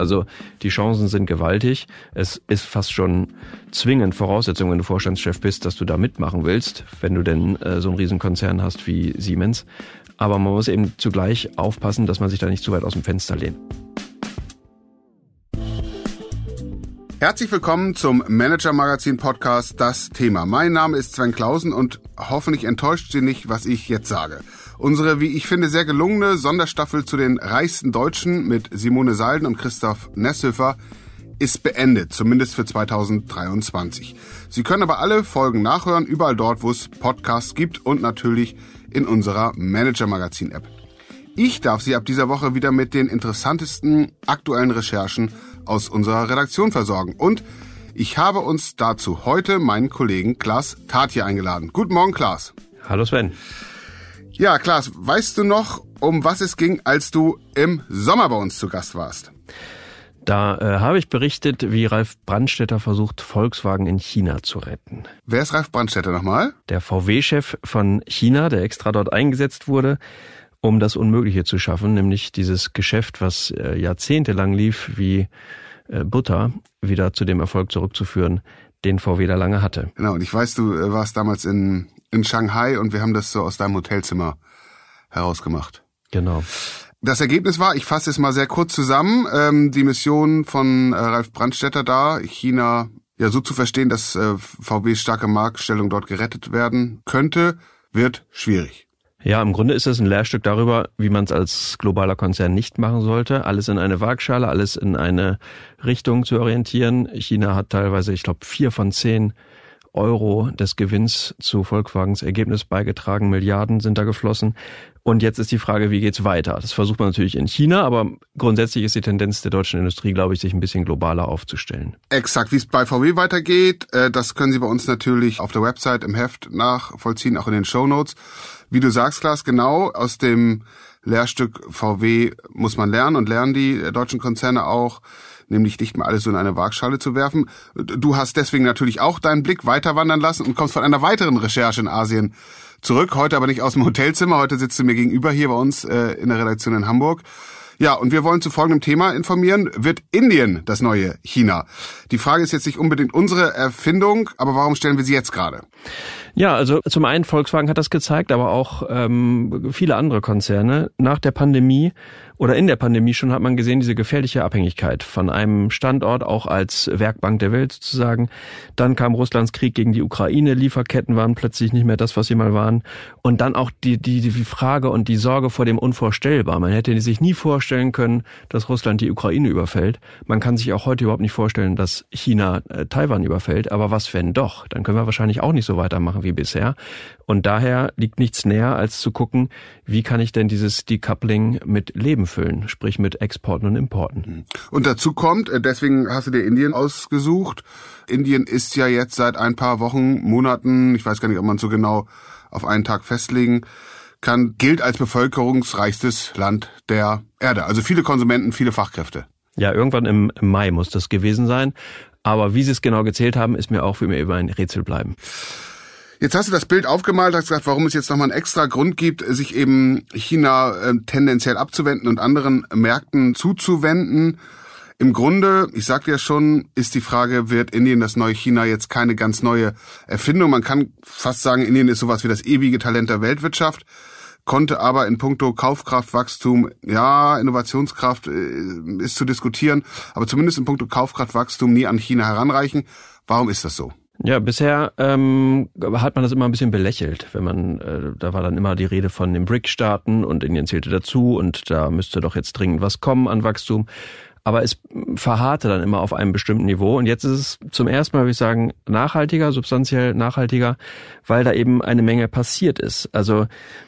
Also die Chancen sind gewaltig. Es ist fast schon zwingend Voraussetzung, wenn du Vorstandschef bist, dass du da mitmachen willst, wenn du denn äh, so einen Riesenkonzern hast wie Siemens. Aber man muss eben zugleich aufpassen, dass man sich da nicht zu weit aus dem Fenster lehnt. Herzlich willkommen zum Manager Magazin Podcast Das Thema. Mein Name ist Sven Klausen und hoffentlich enttäuscht Sie nicht, was ich jetzt sage. Unsere, wie ich finde, sehr gelungene Sonderstaffel zu den reichsten Deutschen mit Simone Salden und Christoph Nesshöfer ist beendet, zumindest für 2023. Sie können aber alle Folgen nachhören, überall dort, wo es Podcasts gibt und natürlich in unserer Manager Magazin App. Ich darf Sie ab dieser Woche wieder mit den interessantesten aktuellen Recherchen aus unserer Redaktion versorgen. Und ich habe uns dazu heute meinen Kollegen Klaas Tatje eingeladen. Guten Morgen, Klaas. Hallo Sven. Ja, Klaas, weißt du noch, um was es ging, als du im Sommer bei uns zu Gast warst? Da äh, habe ich berichtet, wie Ralf Brandstätter versucht, Volkswagen in China zu retten. Wer ist Ralf Brandstätter nochmal? Der VW-Chef von China, der extra dort eingesetzt wurde, um das Unmögliche zu schaffen, nämlich dieses Geschäft, was äh, jahrzehntelang lief, wie äh, Butter, wieder zu dem Erfolg zurückzuführen, den VW da lange hatte. Genau, und ich weiß, du äh, warst damals in, in Shanghai und wir haben das so aus deinem Hotelzimmer herausgemacht. Genau. Das Ergebnis war, ich fasse es mal sehr kurz zusammen, ähm, die Mission von äh, Ralf Brandstätter da, China ja so zu verstehen, dass äh, VWs starke Marktstellung dort gerettet werden könnte, wird schwierig. Ja, im Grunde ist es ein Lehrstück darüber, wie man es als globaler Konzern nicht machen sollte. Alles in eine Waagschale, alles in eine Richtung zu orientieren. China hat teilweise, ich glaube, vier von zehn Euro des Gewinns zu Volkswagens Ergebnis beigetragen. Milliarden sind da geflossen. Und jetzt ist die Frage, wie geht's weiter? Das versucht man natürlich in China, aber grundsätzlich ist die Tendenz der deutschen Industrie, glaube ich, sich ein bisschen globaler aufzustellen. Exakt, wie es bei VW weitergeht, äh, das können Sie bei uns natürlich auf der Website im Heft nachvollziehen, auch in den Show Notes. Wie du sagst, Klaas, genau aus dem Lehrstück VW muss man lernen und lernen die deutschen Konzerne auch, nämlich nicht mal alles so in eine Waagschale zu werfen. Du hast deswegen natürlich auch deinen Blick weiter wandern lassen und kommst von einer weiteren Recherche in Asien zurück. Heute aber nicht aus dem Hotelzimmer, heute sitzt du mir gegenüber hier bei uns äh, in der Redaktion in Hamburg. Ja, und wir wollen zu folgendem Thema informieren. Wird Indien das neue China? Die Frage ist jetzt nicht unbedingt unsere Erfindung, aber warum stellen wir sie jetzt gerade? Ja, also zum einen Volkswagen hat das gezeigt, aber auch ähm, viele andere Konzerne. Nach der Pandemie oder in der Pandemie schon hat man gesehen, diese gefährliche Abhängigkeit von einem Standort auch als Werkbank der Welt sozusagen. Dann kam Russlands Krieg gegen die Ukraine, Lieferketten waren plötzlich nicht mehr das, was sie mal waren. Und dann auch die, die, die Frage und die Sorge vor dem Unvorstellbar. Man hätte sich nie vorstellen können, dass Russland die Ukraine überfällt. Man kann sich auch heute überhaupt nicht vorstellen, dass China äh, Taiwan überfällt. Aber was wenn doch? Dann können wir wahrscheinlich auch nicht so weitermachen wie bisher. Und daher liegt nichts näher, als zu gucken, wie kann ich denn dieses Decoupling mit Leben füllen, sprich mit Exporten und Importen. Mhm. Und dazu kommt, äh, deswegen hast du dir Indien ausgesucht. Indien ist ja jetzt seit ein paar Wochen, Monaten, ich weiß gar nicht, ob man so genau auf einen Tag festlegen kann, gilt als bevölkerungsreichstes Land der Erde. Also viele Konsumenten, viele Fachkräfte. Ja, irgendwann im Mai muss das gewesen sein. Aber wie sie es genau gezählt haben, ist mir auch für mir immer ein Rätsel bleiben. Jetzt hast du das Bild aufgemalt, hast gesagt, warum es jetzt nochmal einen extra Grund gibt, sich eben China äh, tendenziell abzuwenden und anderen Märkten zuzuwenden. Im Grunde, ich sagte ja schon, ist die Frage, wird Indien das neue China jetzt keine ganz neue Erfindung? Man kann fast sagen, Indien ist sowas wie das ewige Talent der Weltwirtschaft, konnte aber in puncto Kaufkraftwachstum, ja, Innovationskraft äh, ist zu diskutieren, aber zumindest in puncto Kaufkraftwachstum nie an China heranreichen. Warum ist das so? Ja, bisher ähm, hat man das immer ein bisschen belächelt, wenn man, äh, da war dann immer die Rede von den BRIC-Staaten und Indien zählte dazu und da müsste doch jetzt dringend was kommen an Wachstum. Aber es verharrte dann immer auf einem bestimmten Niveau und jetzt ist es zum ersten Mal, würde ich sagen, nachhaltiger, substanziell nachhaltiger, weil da eben eine Menge passiert ist. Also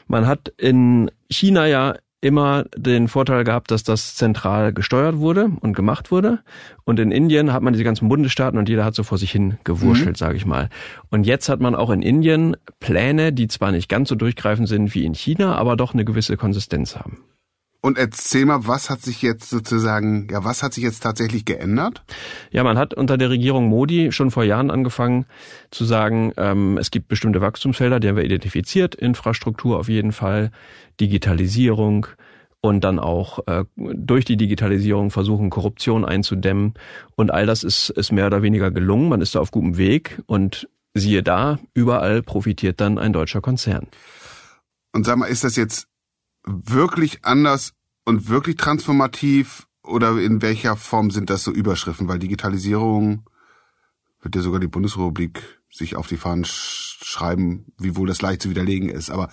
man hat in China ja immer den Vorteil gehabt, dass das zentral gesteuert wurde und gemacht wurde. Und in Indien hat man diese ganzen Bundesstaaten und jeder hat so vor sich hin gewurschtelt, mhm. sage ich mal. Und jetzt hat man auch in Indien Pläne, die zwar nicht ganz so durchgreifend sind wie in China, aber doch eine gewisse Konsistenz haben. Und erzähl mal, was hat sich jetzt sozusagen, ja, was hat sich jetzt tatsächlich geändert? Ja, man hat unter der Regierung Modi schon vor Jahren angefangen zu sagen, ähm, es gibt bestimmte Wachstumsfelder, die haben wir identifiziert, Infrastruktur auf jeden Fall, Digitalisierung und dann auch äh, durch die Digitalisierung versuchen, Korruption einzudämmen. Und all das ist, ist mehr oder weniger gelungen. Man ist da auf gutem Weg und siehe da, überall profitiert dann ein deutscher Konzern. Und sag mal, ist das jetzt wirklich anders und wirklich transformativ oder in welcher Form sind das so Überschriften? Weil Digitalisierung wird ja sogar die Bundesrepublik sich auf die Fahnen schreiben, wiewohl das leicht zu widerlegen ist. Aber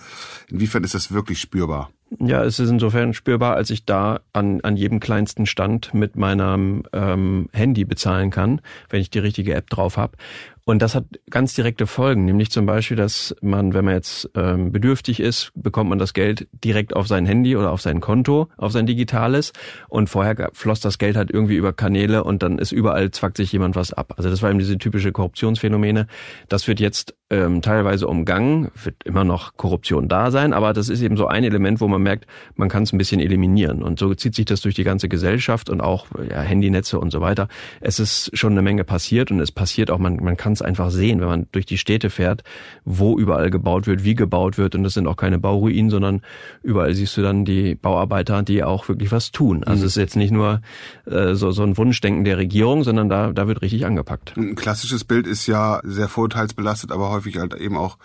inwiefern ist das wirklich spürbar? Ja, es ist insofern spürbar, als ich da an, an jedem kleinsten Stand mit meinem ähm, Handy bezahlen kann, wenn ich die richtige App drauf habe. Und das hat ganz direkte Folgen, nämlich zum Beispiel, dass man, wenn man jetzt ähm, bedürftig ist, bekommt man das Geld direkt auf sein Handy oder auf sein Konto, auf sein digitales. Und vorher floss das Geld halt irgendwie über Kanäle und dann ist überall zwackt sich jemand was ab. Also das war eben diese typische Korruptionsphänomene. Das wird jetzt ähm, teilweise umgangen, wird immer noch Korruption da sein, aber das ist eben so ein Element, wo man merkt, man kann es ein bisschen eliminieren. Und so zieht sich das durch die ganze Gesellschaft und auch ja, Handynetze und so weiter. Es ist schon eine Menge passiert und es passiert auch, man, man kann es einfach sehen, wenn man durch die Städte fährt, wo überall gebaut wird, wie gebaut wird. Und das sind auch keine Bauruinen, sondern überall siehst du dann die Bauarbeiter, die auch wirklich was tun. Also mhm. es ist jetzt nicht nur äh, so, so ein Wunschdenken der Regierung, sondern da, da wird richtig angepackt. Ein klassisches Bild ist ja sehr vorurteilsbelastet, aber häufig halt eben auch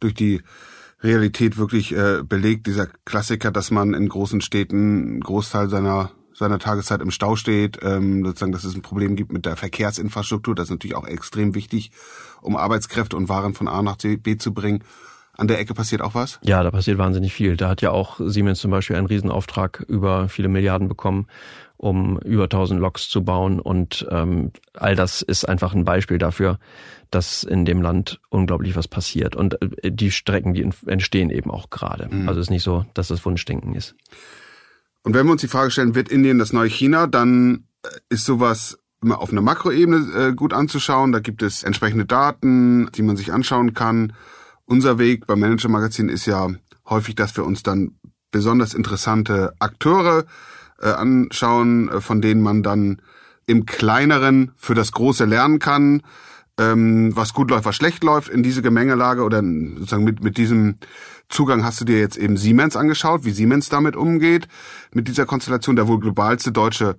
durch die Realität wirklich äh, belegt, dieser Klassiker, dass man in großen Städten einen Großteil seiner seiner Tageszeit im Stau steht, ähm, sozusagen, dass es ein Problem gibt mit der Verkehrsinfrastruktur. Das ist natürlich auch extrem wichtig, um Arbeitskräfte und Waren von A nach B zu bringen. An der Ecke passiert auch was? Ja, da passiert wahnsinnig viel. Da hat ja auch Siemens zum Beispiel einen Riesenauftrag über viele Milliarden bekommen, um über 1000 Loks zu bauen. Und ähm, all das ist einfach ein Beispiel dafür, dass in dem Land unglaublich was passiert. Und äh, die Strecken, die entstehen eben auch gerade. Mhm. Also es ist nicht so, dass das Wunschdenken ist. Und wenn wir uns die Frage stellen, wird Indien das neue China, dann äh, ist sowas immer auf einer Makroebene äh, gut anzuschauen. Da gibt es entsprechende Daten, die man sich anschauen kann. Unser Weg beim Manager Magazin ist ja häufig, dass wir uns dann besonders interessante Akteure äh, anschauen, äh, von denen man dann im kleineren für das Große lernen kann, ähm, was gut läuft, was schlecht läuft in diese Gemengelage oder sozusagen mit, mit diesem Zugang hast du dir jetzt eben Siemens angeschaut, wie Siemens damit umgeht, mit dieser Konstellation, der wohl globalste deutsche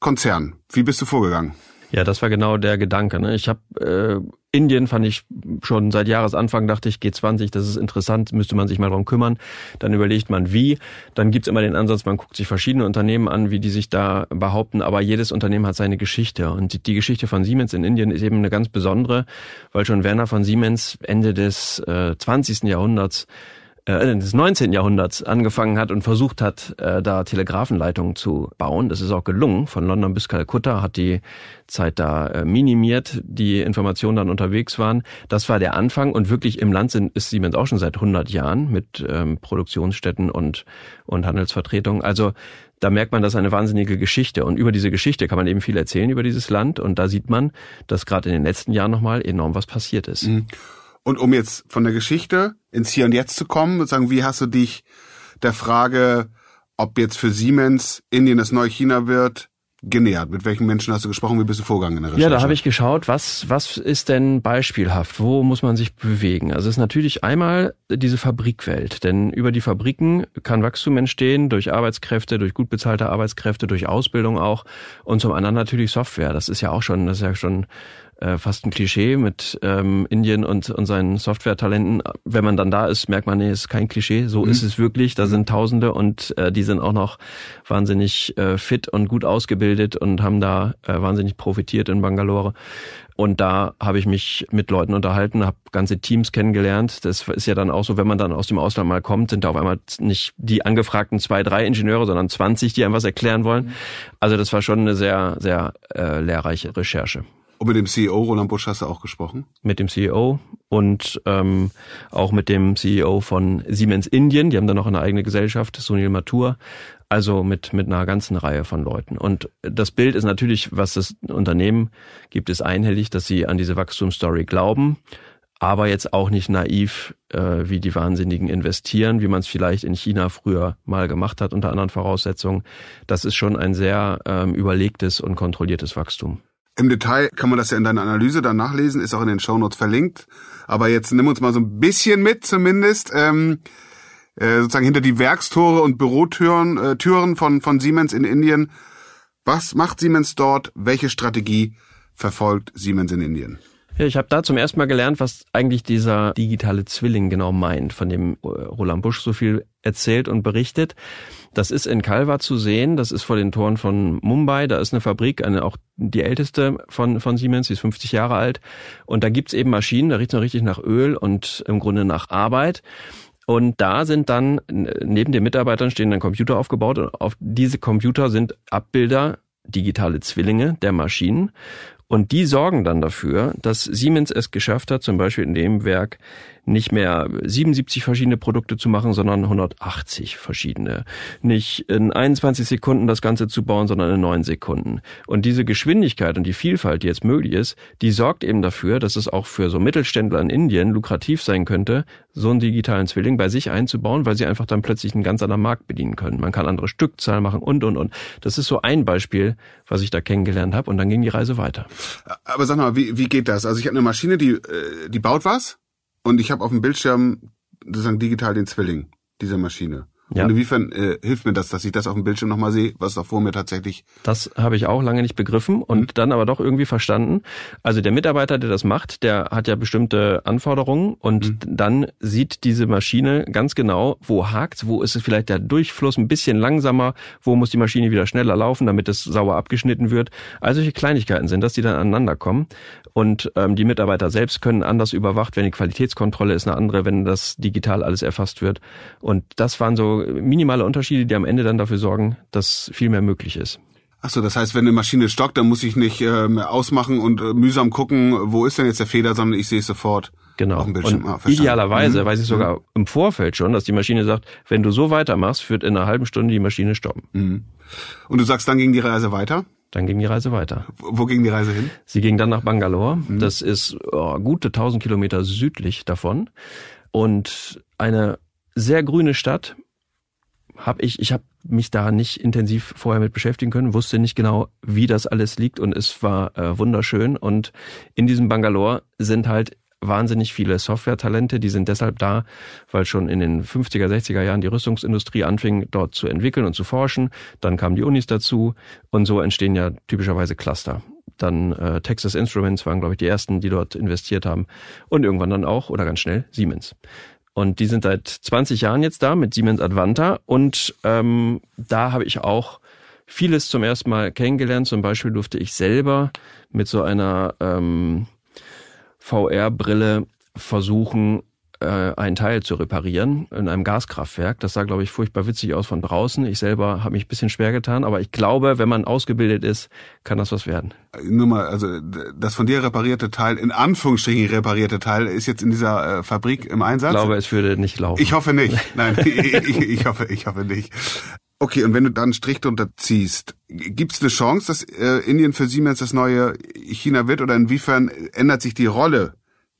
Konzern. Wie bist du vorgegangen? Ja, das war genau der Gedanke. Ne? Ich habe äh, Indien fand ich schon seit Jahresanfang, dachte ich, G20, das ist interessant, müsste man sich mal drum kümmern. Dann überlegt man wie. Dann gibt's immer den Ansatz, man guckt sich verschiedene Unternehmen an, wie die sich da behaupten, aber jedes Unternehmen hat seine Geschichte. Und die Geschichte von Siemens in Indien ist eben eine ganz besondere, weil schon Werner von Siemens Ende des äh, 20. Jahrhunderts äh, des 19. Jahrhunderts angefangen hat und versucht hat, äh, da Telegrafenleitungen zu bauen. Das ist auch gelungen. Von London bis Kalkutta hat die Zeit da äh, minimiert, die Informationen dann unterwegs waren. Das war der Anfang und wirklich im Land sind, ist Siemens auch schon seit 100 Jahren mit ähm, Produktionsstätten und, und Handelsvertretungen. Also da merkt man, das ist eine wahnsinnige Geschichte. Und über diese Geschichte kann man eben viel erzählen über dieses Land. Und da sieht man, dass gerade in den letzten Jahren nochmal enorm was passiert ist. Mhm. Und um jetzt von der Geschichte ins Hier und Jetzt zu kommen, sagen, wie hast du dich der Frage, ob jetzt für Siemens Indien das neue China wird, genähert? Mit welchen Menschen hast du gesprochen? Wie bist du vorgegangen in der Recherche? Ja, da habe ich geschaut, was, was ist denn beispielhaft? Wo muss man sich bewegen? Also es ist natürlich einmal diese Fabrikwelt, denn über die Fabriken kann Wachstum entstehen, durch Arbeitskräfte, durch gut bezahlte Arbeitskräfte, durch Ausbildung auch und zum anderen natürlich Software. Das ist ja auch schon, das ist ja schon äh, fast ein Klischee mit ähm, Indien und, und seinen Software-Talenten. Wenn man dann da ist, merkt man, nee, ist kein Klischee. So mhm. ist es wirklich. Da sind Tausende und äh, die sind auch noch wahnsinnig äh, fit und gut ausgebildet und haben da äh, wahnsinnig profitiert in Bangalore. Und da habe ich mich mit Leuten unterhalten, habe ganze Teams kennengelernt. Das ist ja dann auch so, wenn man dann aus dem Ausland mal kommt, sind da auf einmal nicht die angefragten zwei, drei Ingenieure, sondern 20, die einem was erklären wollen. Mhm. Also das war schon eine sehr, sehr äh, lehrreiche Recherche. Und mit dem CEO Roland Busch hast du auch gesprochen? Mit dem CEO und ähm, auch mit dem CEO von Siemens Indien. Die haben da noch eine eigene Gesellschaft, Sunil Mathur. Also mit, mit einer ganzen Reihe von Leuten. Und das Bild ist natürlich, was das Unternehmen gibt, ist einhellig, dass sie an diese Wachstumsstory glauben aber jetzt auch nicht naiv, äh, wie die Wahnsinnigen investieren, wie man es vielleicht in China früher mal gemacht hat unter anderen Voraussetzungen. Das ist schon ein sehr ähm, überlegtes und kontrolliertes Wachstum. Im Detail kann man das ja in deiner Analyse dann nachlesen, ist auch in den Shownotes verlinkt. Aber jetzt nimm uns mal so ein bisschen mit zumindest. Ähm, äh, sozusagen hinter die Werkstore und Bürotüren äh, Türen von, von Siemens in Indien. Was macht Siemens dort? Welche Strategie verfolgt Siemens in Indien? Ja, ich habe da zum ersten Mal gelernt, was eigentlich dieser digitale Zwilling genau meint, von dem äh, Roland Busch so viel erzählt und berichtet. Das ist in Kalwa zu sehen, das ist vor den Toren von Mumbai, da ist eine Fabrik, eine auch die älteste von, von Siemens, die ist 50 Jahre alt. Und da gibt's eben Maschinen, da riecht's noch richtig nach Öl und im Grunde nach Arbeit. Und da sind dann, neben den Mitarbeitern stehen dann Computer aufgebaut und auf diese Computer sind Abbilder, digitale Zwillinge der Maschinen. Und die sorgen dann dafür, dass Siemens es geschafft hat, zum Beispiel in dem Werk nicht mehr 77 verschiedene Produkte zu machen, sondern 180 verschiedene. Nicht in 21 Sekunden das Ganze zu bauen, sondern in 9 Sekunden. Und diese Geschwindigkeit und die Vielfalt, die jetzt möglich ist, die sorgt eben dafür, dass es auch für so Mittelständler in Indien lukrativ sein könnte, so einen digitalen Zwilling bei sich einzubauen, weil sie einfach dann plötzlich einen ganz anderen Markt bedienen können. Man kann andere Stückzahlen machen und, und, und. Das ist so ein Beispiel, was ich da kennengelernt habe und dann ging die Reise weiter. Aber sag mal, wie, wie geht das? Also ich habe eine Maschine, die, äh, die baut was und ich habe auf dem Bildschirm sozusagen digital den Zwilling dieser Maschine. Ja. Und inwiefern äh, hilft mir das, dass ich das auf dem Bildschirm nochmal sehe, was da vor mir tatsächlich. Das habe ich auch lange nicht begriffen und mhm. dann aber doch irgendwie verstanden. Also der Mitarbeiter, der das macht, der hat ja bestimmte Anforderungen und mhm. dann sieht diese Maschine ganz genau, wo hakt, wo ist es vielleicht der Durchfluss ein bisschen langsamer, wo muss die Maschine wieder schneller laufen, damit es sauer abgeschnitten wird. Also solche Kleinigkeiten sind dass die dann aneinander kommen. Und ähm, die Mitarbeiter selbst können anders überwacht, wenn die Qualitätskontrolle ist eine andere, wenn das digital alles erfasst wird. Und das waren so minimale Unterschiede, die am Ende dann dafür sorgen, dass viel mehr möglich ist. Ach so, das heißt, wenn eine Maschine stockt, dann muss ich nicht äh, ausmachen und äh, mühsam gucken, wo ist denn jetzt der Fehler, sondern ich sehe es sofort. Genau. Auf dem Bildschirm. Und ah, idealerweise mhm. weiß ich sogar mhm. im Vorfeld schon, dass die Maschine sagt, wenn du so weitermachst, wird in einer halben Stunde die Maschine stoppen. Mhm. Und du sagst, dann ging die Reise weiter? Dann ging die Reise weiter. Wo, wo ging die Reise hin? Sie ging dann nach Bangalore. Mhm. Das ist oh, gute 1000 Kilometer südlich davon. Und eine sehr grüne Stadt habe ich, ich habe mich da nicht intensiv vorher mit beschäftigen können, wusste nicht genau, wie das alles liegt und es war äh, wunderschön. Und in diesem Bangalore sind halt wahnsinnig viele Software-Talente, die sind deshalb da, weil schon in den 50er, 60er Jahren die Rüstungsindustrie anfing, dort zu entwickeln und zu forschen. Dann kamen die Unis dazu und so entstehen ja typischerweise Cluster. Dann äh, Texas Instruments waren, glaube ich, die ersten, die dort investiert haben. Und irgendwann dann auch, oder ganz schnell, Siemens. Und die sind seit 20 Jahren jetzt da mit Siemens Advanta. Und ähm, da habe ich auch vieles zum ersten Mal kennengelernt. Zum Beispiel durfte ich selber mit so einer ähm, VR-Brille versuchen, äh, einen Teil zu reparieren in einem Gaskraftwerk. Das sah, glaube ich, furchtbar witzig aus von draußen. Ich selber habe mich ein bisschen schwer getan, aber ich glaube, wenn man ausgebildet ist, kann das was werden. Nur mal, also das von dir reparierte Teil, in Anführungsstrichen reparierte Teil, ist jetzt in dieser äh, Fabrik im Einsatz? Ich glaube, es würde nicht laufen. Ich hoffe nicht. Nein, ich, ich, hoffe, ich hoffe nicht. Okay, und wenn du dann einen Strich drunter ziehst, gibt es eine Chance, dass äh, Indien für Siemens das neue China wird oder inwiefern ändert sich die Rolle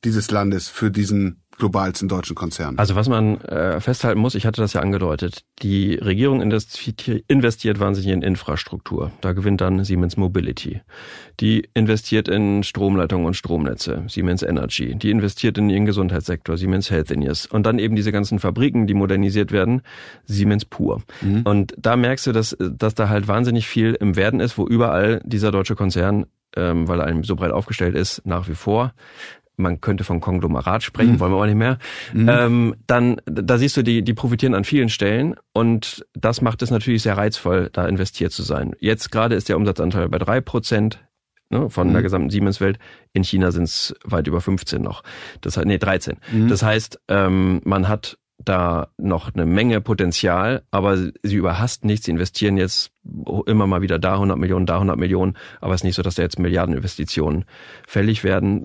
dieses Landes für diesen globalsten deutschen Konzern. Also was man äh, festhalten muss, ich hatte das ja angedeutet, die Regierung investiert wahnsinnig in Infrastruktur. Da gewinnt dann Siemens Mobility. Die investiert in Stromleitungen und Stromnetze, Siemens Energy. Die investiert in ihren Gesundheitssektor, Siemens Healthineers. Und dann eben diese ganzen Fabriken, die modernisiert werden, Siemens Pur. Mhm. Und da merkst du, dass, dass da halt wahnsinnig viel im Werden ist, wo überall dieser deutsche Konzern ähm, weil er so breit aufgestellt ist, nach wie vor man könnte von Konglomerat sprechen, mhm. wollen wir aber nicht mehr, mhm. ähm, dann da siehst du, die, die profitieren an vielen Stellen und das macht es natürlich sehr reizvoll, da investiert zu sein. Jetzt gerade ist der Umsatzanteil bei drei Prozent ne, von mhm. der gesamten Siemens-Welt. In China sind es weit über 15 noch. Das heißt, nee, 13. Mhm. Das heißt, ähm, man hat da noch eine Menge Potenzial, aber sie überhast nichts, sie investieren jetzt immer mal wieder da 100 Millionen, da 100 Millionen, aber es ist nicht so, dass da jetzt Milliardeninvestitionen fällig werden.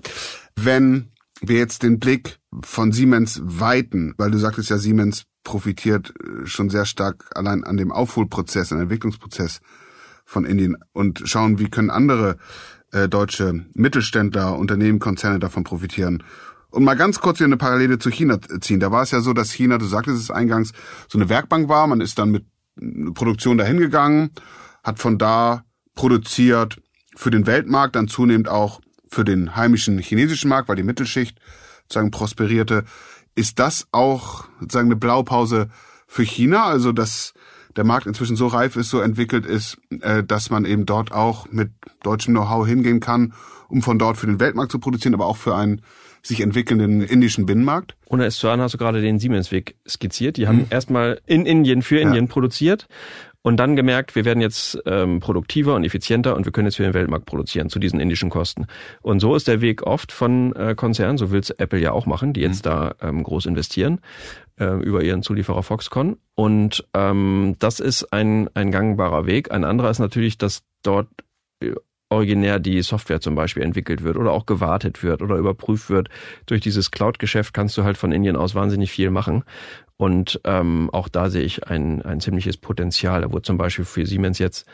Wenn wir jetzt den Blick von Siemens weiten, weil du sagtest ja, Siemens profitiert äh, schon sehr stark allein an dem Aufholprozess, an dem Entwicklungsprozess von Indien und schauen, wie können andere äh, deutsche Mittelständler, Unternehmen, Konzerne davon profitieren. Und mal ganz kurz hier eine Parallele zu China ziehen. Da war es ja so, dass China, du sagtest es eingangs, so eine Werkbank war. Man ist dann mit Produktion dahin gegangen, hat von da produziert für den Weltmarkt, dann zunehmend auch für den heimischen chinesischen Markt, weil die Mittelschicht sozusagen prosperierte. Ist das auch sozusagen eine Blaupause für China? Also dass der Markt inzwischen so reif ist, so entwickelt ist, äh, dass man eben dort auch mit deutschem Know-how hingehen kann, um von dort für den Weltmarkt zu produzieren, aber auch für einen sich entwickelnden indischen Binnenmarkt? Ohne es zu ahnen, hast du gerade den Siemens-Weg skizziert. Die haben mhm. erstmal in Indien für Indien ja. produziert und dann gemerkt, wir werden jetzt ähm, produktiver und effizienter und wir können jetzt für den Weltmarkt produzieren zu diesen indischen Kosten. Und so ist der Weg oft von äh, Konzernen, so will es Apple ja auch machen, die jetzt mhm. da ähm, groß investieren äh, über ihren Zulieferer Foxconn. Und ähm, das ist ein, ein gangbarer Weg. Ein anderer ist natürlich, dass dort äh, originär die Software zum Beispiel entwickelt wird oder auch gewartet wird oder überprüft wird. Durch dieses Cloud-Geschäft kannst du halt von Indien aus wahnsinnig viel machen. Und ähm, auch da sehe ich ein, ein ziemliches Potenzial. Da wurde zum Beispiel für Siemens jetzt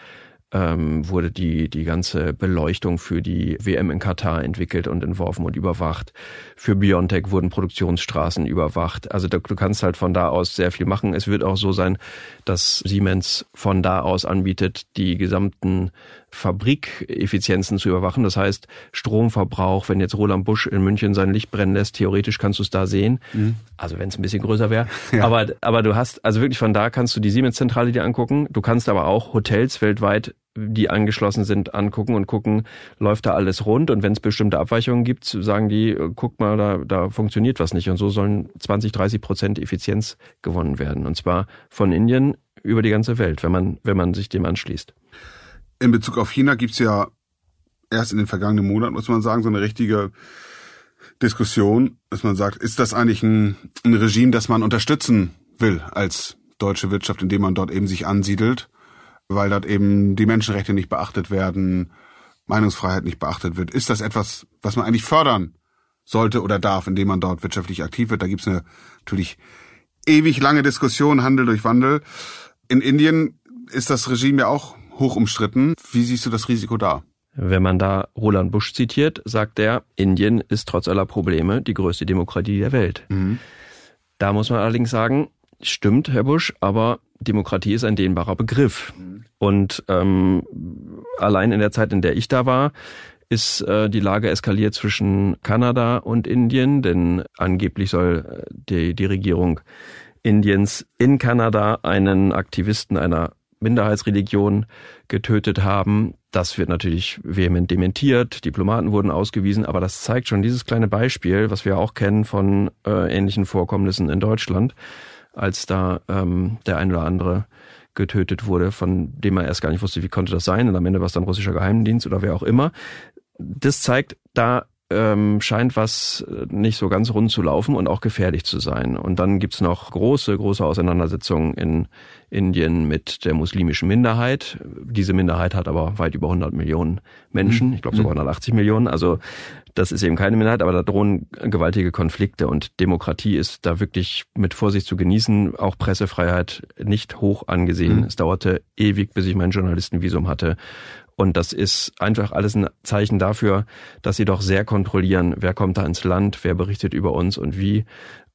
ähm, wurde die, die ganze Beleuchtung für die WM in Katar entwickelt und entworfen und überwacht. Für Biontech wurden Produktionsstraßen überwacht. Also du, du kannst halt von da aus sehr viel machen. Es wird auch so sein, dass Siemens von da aus anbietet, die gesamten Fabrikeffizienzen zu überwachen. Das heißt, Stromverbrauch, wenn jetzt Roland Busch in München sein Licht brennen lässt, theoretisch kannst du es da sehen. Mhm. Also wenn es ein bisschen größer wäre. Ja. Aber, aber du hast, also wirklich von da kannst du die Siemens-Zentrale dir angucken. Du kannst aber auch Hotels weltweit, die angeschlossen sind, angucken und gucken, läuft da alles rund. Und wenn es bestimmte Abweichungen gibt, sagen die, guck mal, da, da funktioniert was nicht. Und so sollen 20, 30 Prozent Effizienz gewonnen werden. Und zwar von Indien über die ganze Welt, wenn man, wenn man sich dem anschließt in Bezug auf China gibt's ja erst in den vergangenen Monaten, muss man sagen, so eine richtige Diskussion, dass man sagt, ist das eigentlich ein, ein Regime, das man unterstützen will als deutsche Wirtschaft, indem man dort eben sich ansiedelt, weil dort eben die Menschenrechte nicht beachtet werden, Meinungsfreiheit nicht beachtet wird. Ist das etwas, was man eigentlich fördern sollte oder darf, indem man dort wirtschaftlich aktiv wird? Da gibt's eine natürlich ewig lange Diskussion, Handel durch Wandel. In Indien ist das Regime ja auch hoch umstritten. Wie siehst du das Risiko da? Wenn man da Roland Busch zitiert, sagt er, Indien ist trotz aller Probleme die größte Demokratie der Welt. Mhm. Da muss man allerdings sagen, stimmt, Herr Busch, aber Demokratie ist ein dehnbarer Begriff. Mhm. Und ähm, allein in der Zeit, in der ich da war, ist äh, die Lage eskaliert zwischen Kanada und Indien, denn angeblich soll äh, die, die Regierung Indiens in Kanada einen Aktivisten einer Minderheitsreligion getötet haben. Das wird natürlich vehement dementiert. Diplomaten wurden ausgewiesen, aber das zeigt schon dieses kleine Beispiel, was wir auch kennen von äh, ähnlichen Vorkommnissen in Deutschland, als da ähm, der ein oder andere getötet wurde, von dem man erst gar nicht wusste, wie konnte das sein. Und am Ende war es dann russischer Geheimdienst oder wer auch immer. Das zeigt, da ähm, scheint was äh, nicht so ganz rund zu laufen und auch gefährlich zu sein. Und dann gibt's noch große, große Auseinandersetzungen in Indien mit der muslimischen Minderheit. Diese Minderheit hat aber weit über 100 Millionen Menschen, ich glaube sogar 180 mhm. Millionen. Also das ist eben keine Minderheit, aber da drohen gewaltige Konflikte und Demokratie ist da wirklich mit Vorsicht zu genießen. Auch Pressefreiheit nicht hoch angesehen. Mhm. Es dauerte ewig, bis ich mein Journalistenvisum hatte. Und das ist einfach alles ein Zeichen dafür, dass sie doch sehr kontrollieren, wer kommt da ins Land, wer berichtet über uns und wie.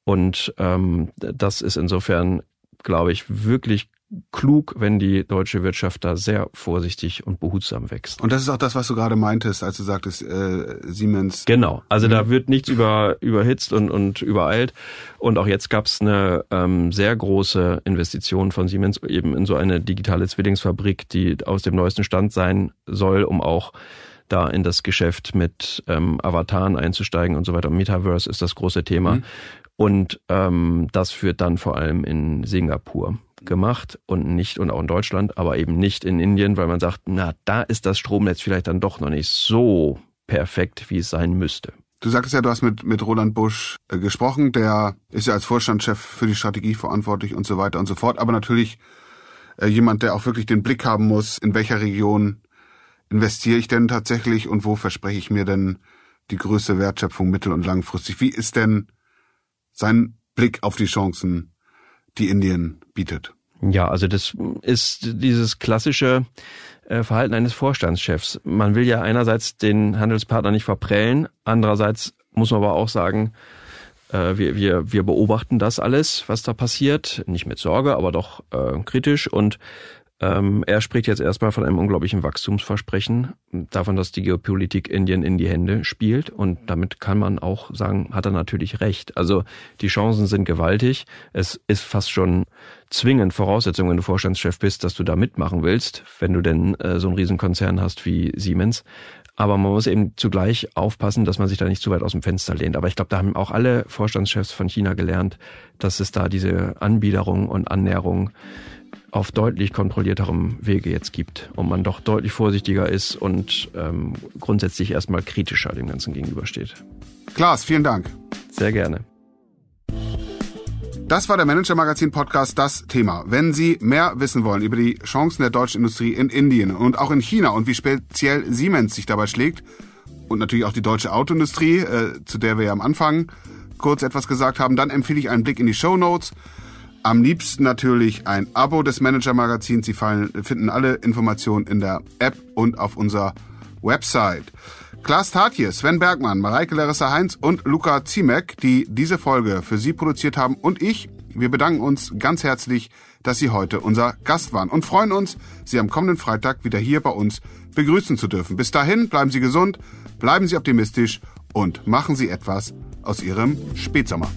Und ähm, das ist insofern, glaube ich, wirklich klug, wenn die deutsche Wirtschaft da sehr vorsichtig und behutsam wächst. Und das ist auch das, was du gerade meintest, als du sagtest, äh, Siemens. Genau, also mhm. da wird nichts über, überhitzt und, und übereilt. Und auch jetzt gab es eine ähm, sehr große Investition von Siemens eben in so eine digitale Zwillingsfabrik, die aus dem neuesten Stand sein soll, um auch da in das Geschäft mit ähm, Avataren einzusteigen und so weiter. Metaverse ist das große Thema. Mhm. Und ähm, das führt dann vor allem in Singapur gemacht und nicht, und auch in Deutschland, aber eben nicht in Indien, weil man sagt, na, da ist das Stromnetz vielleicht dann doch noch nicht so perfekt, wie es sein müsste. Du sagtest ja, du hast mit, mit Roland Busch äh, gesprochen, der ist ja als Vorstandschef für die Strategie verantwortlich und so weiter und so fort, aber natürlich äh, jemand, der auch wirklich den Blick haben muss, in welcher Region investiere ich denn tatsächlich und wo verspreche ich mir denn die größte Wertschöpfung mittel- und langfristig? Wie ist denn sein Blick auf die Chancen, die Indien bietet. Ja, also das ist dieses klassische äh, Verhalten eines Vorstandschefs. Man will ja einerseits den Handelspartner nicht verprellen, andererseits muss man aber auch sagen, äh, wir, wir, wir beobachten das alles, was da passiert, nicht mit Sorge, aber doch äh, kritisch und Ähm, er spricht jetzt erstmal von einem unglaublichen Wachstumsversprechen, davon, dass die Geopolitik Indien in die Hände spielt. Und damit kann man auch sagen, hat er natürlich recht. Also die Chancen sind gewaltig. Es ist fast schon zwingend Voraussetzung, wenn du Vorstandschef bist, dass du da mitmachen willst, wenn du denn äh, so einen Riesenkonzern hast wie Siemens. Aber man muss eben zugleich aufpassen, dass man sich da nicht zu weit aus dem Fenster lehnt. Aber ich glaube, da haben auch alle Vorstandschefs von China gelernt, dass es da diese Anbiederung und Annäherung auf deutlich kontrollierterem Wege jetzt gibt und man doch deutlich vorsichtiger ist und ähm, grundsätzlich erstmal kritischer dem Ganzen gegenübersteht. Klaas, vielen Dank. Sehr gerne. Das war der Manager Magazin Podcast Das Thema. Wenn Sie mehr wissen wollen über die Chancen der deutschen Industrie in Indien und auch in China und wie speziell Siemens sich dabei schlägt und natürlich auch die deutsche Autoindustrie, äh, zu der wir ja am Anfang kurz etwas gesagt haben, dann empfehle ich einen Blick in die Show Notes. Am liebsten natürlich ein Abo des Manager Magazins. Sie finden alle Informationen in der App und auf unserer Website. Klaas Tatje, Sven Bergmann, Mareike Larissa Heinz und Luca Ziemek, die diese Folge für Sie produziert haben und ich, wir bedanken uns ganz herzlich, dass Sie heute unser Gast waren und freuen uns, Sie am kommenden Freitag wieder hier bei uns begrüßen zu dürfen. Bis dahin bleiben Sie gesund, bleiben Sie optimistisch und machen Sie etwas aus Ihrem Spätsommer.